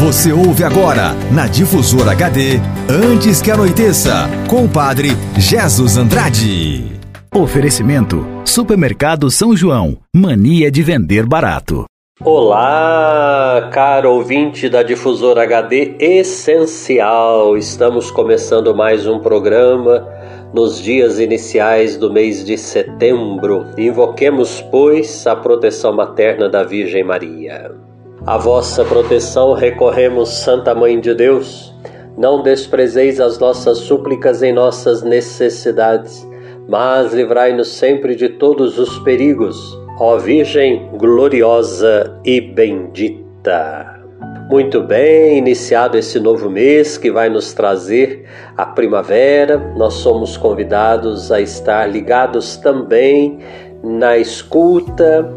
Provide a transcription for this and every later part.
Você ouve agora, na Difusora HD, Antes que Anoiteça, com o padre Jesus Andrade. Oferecimento: Supermercado São João. Mania de vender barato. Olá, caro ouvinte da Difusora HD Essencial. Estamos começando mais um programa nos dias iniciais do mês de setembro. Invoquemos, pois, a proteção materna da Virgem Maria. A vossa proteção recorremos, Santa Mãe de Deus. Não desprezeis as nossas súplicas em nossas necessidades, mas livrai-nos sempre de todos os perigos, ó Virgem gloriosa e bendita. Muito bem, iniciado esse novo mês que vai nos trazer a primavera, nós somos convidados a estar ligados também na escuta,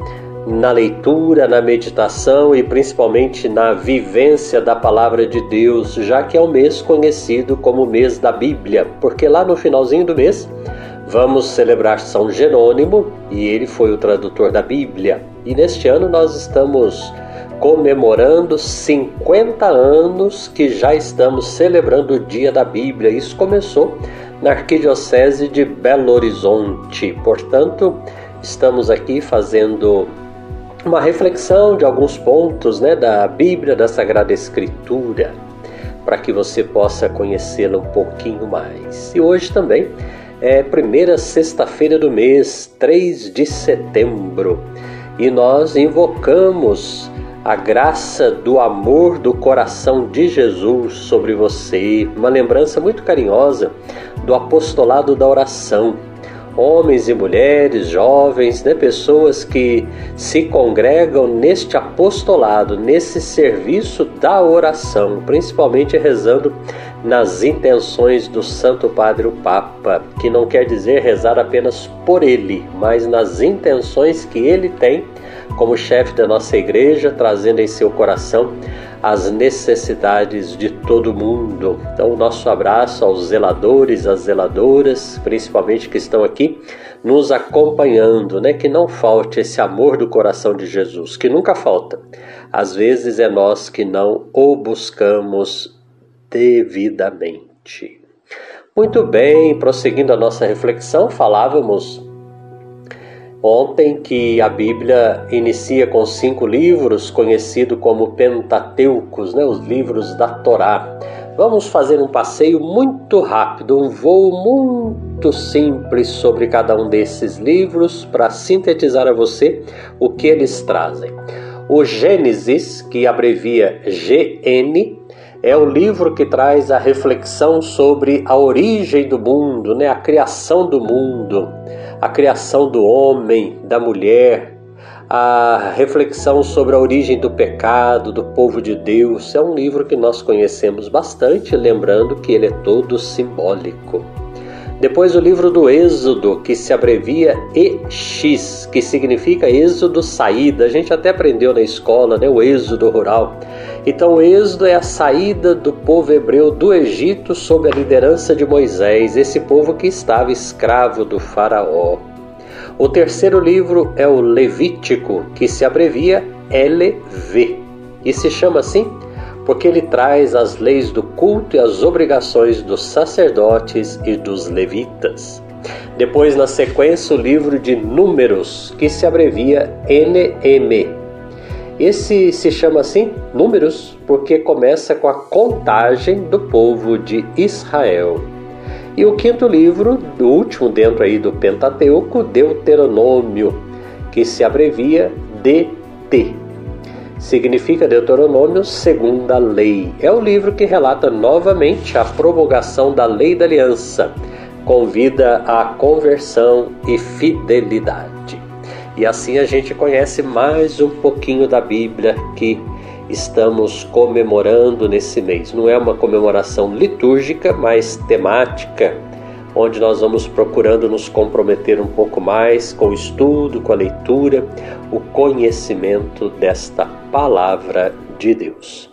na leitura, na meditação e principalmente na vivência da palavra de Deus, já que é o mês conhecido como mês da Bíblia, porque lá no finalzinho do mês vamos celebrar São Jerônimo e ele foi o tradutor da Bíblia. E neste ano nós estamos comemorando 50 anos que já estamos celebrando o Dia da Bíblia. Isso começou na Arquidiocese de Belo Horizonte. Portanto, estamos aqui fazendo uma reflexão de alguns pontos né, da Bíblia, da Sagrada Escritura, para que você possa conhecê-la um pouquinho mais. E hoje também é primeira sexta-feira do mês, 3 de setembro, e nós invocamos a graça do amor do coração de Jesus sobre você, uma lembrança muito carinhosa do apostolado da oração homens e mulheres, jovens, né, pessoas que se congregam neste apostolado, nesse serviço da oração, principalmente rezando nas intenções do Santo Padre o Papa, que não quer dizer rezar apenas por ele, mas nas intenções que ele tem como chefe da nossa igreja, trazendo em seu coração as necessidades de todo mundo. Então, nosso abraço aos zeladores, às zeladoras, principalmente que estão aqui nos acompanhando, né? Que não falte esse amor do coração de Jesus, que nunca falta. Às vezes é nós que não o buscamos devidamente. Muito bem, prosseguindo a nossa reflexão, falávamos Ontem que a Bíblia inicia com cinco livros, conhecido como Pentateucos, né, os livros da Torá. Vamos fazer um passeio muito rápido, um voo muito simples sobre cada um desses livros para sintetizar a você o que eles trazem. O Gênesis, que abrevia GN, é o livro que traz a reflexão sobre a origem do mundo, né? a criação do mundo, a criação do homem, da mulher, a reflexão sobre a origem do pecado, do povo de Deus. É um livro que nós conhecemos bastante, lembrando que ele é todo simbólico. Depois o livro do Êxodo, que se abrevia EX, que significa Êxodo saída. A gente até aprendeu na escola, né, o Êxodo rural. Então, o Êxodo é a saída do povo hebreu do Egito sob a liderança de Moisés, esse povo que estava escravo do Faraó. O terceiro livro é o Levítico, que se abrevia LV, e se chama assim porque ele traz as leis do culto e as obrigações dos sacerdotes e dos levitas. Depois, na sequência, o livro de Números, que se abrevia NM. Esse se chama assim Números porque começa com a contagem do povo de Israel. E o quinto livro, o último dentro aí do Pentateuco, Deuteronômio, que se abrevia DT significa Deuteronômio segunda lei. É o livro que relata novamente a promulgação da lei da aliança, convida à conversão e fidelidade. E assim a gente conhece mais um pouquinho da Bíblia que estamos comemorando nesse mês. Não é uma comemoração litúrgica, mas temática onde nós vamos procurando nos comprometer um pouco mais com o estudo, com a leitura, o conhecimento desta palavra de Deus.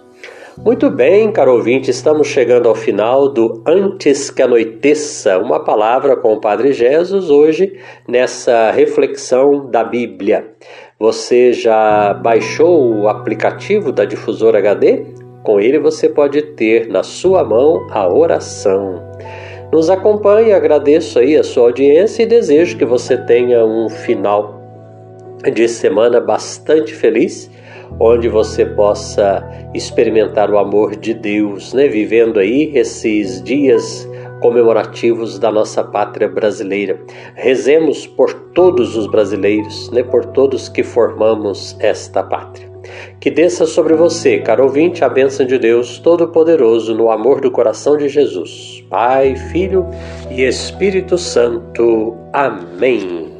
Muito bem, caro ouvinte, estamos chegando ao final do Antes que anoiteça, uma palavra com o Padre Jesus hoje nessa reflexão da Bíblia. Você já baixou o aplicativo da Difusora HD? Com ele você pode ter na sua mão a oração. Nos acompanhe, agradeço aí a sua audiência e desejo que você tenha um final de semana bastante feliz, onde você possa experimentar o amor de Deus, né? Vivendo aí esses dias comemorativos da nossa pátria brasileira. Rezemos por todos os brasileiros, né? Por todos que formamos esta pátria. Que desça sobre você, caro ouvinte, a bênção de Deus Todo-Poderoso no amor do coração de Jesus. Pai, Filho e Espírito Santo. Amém.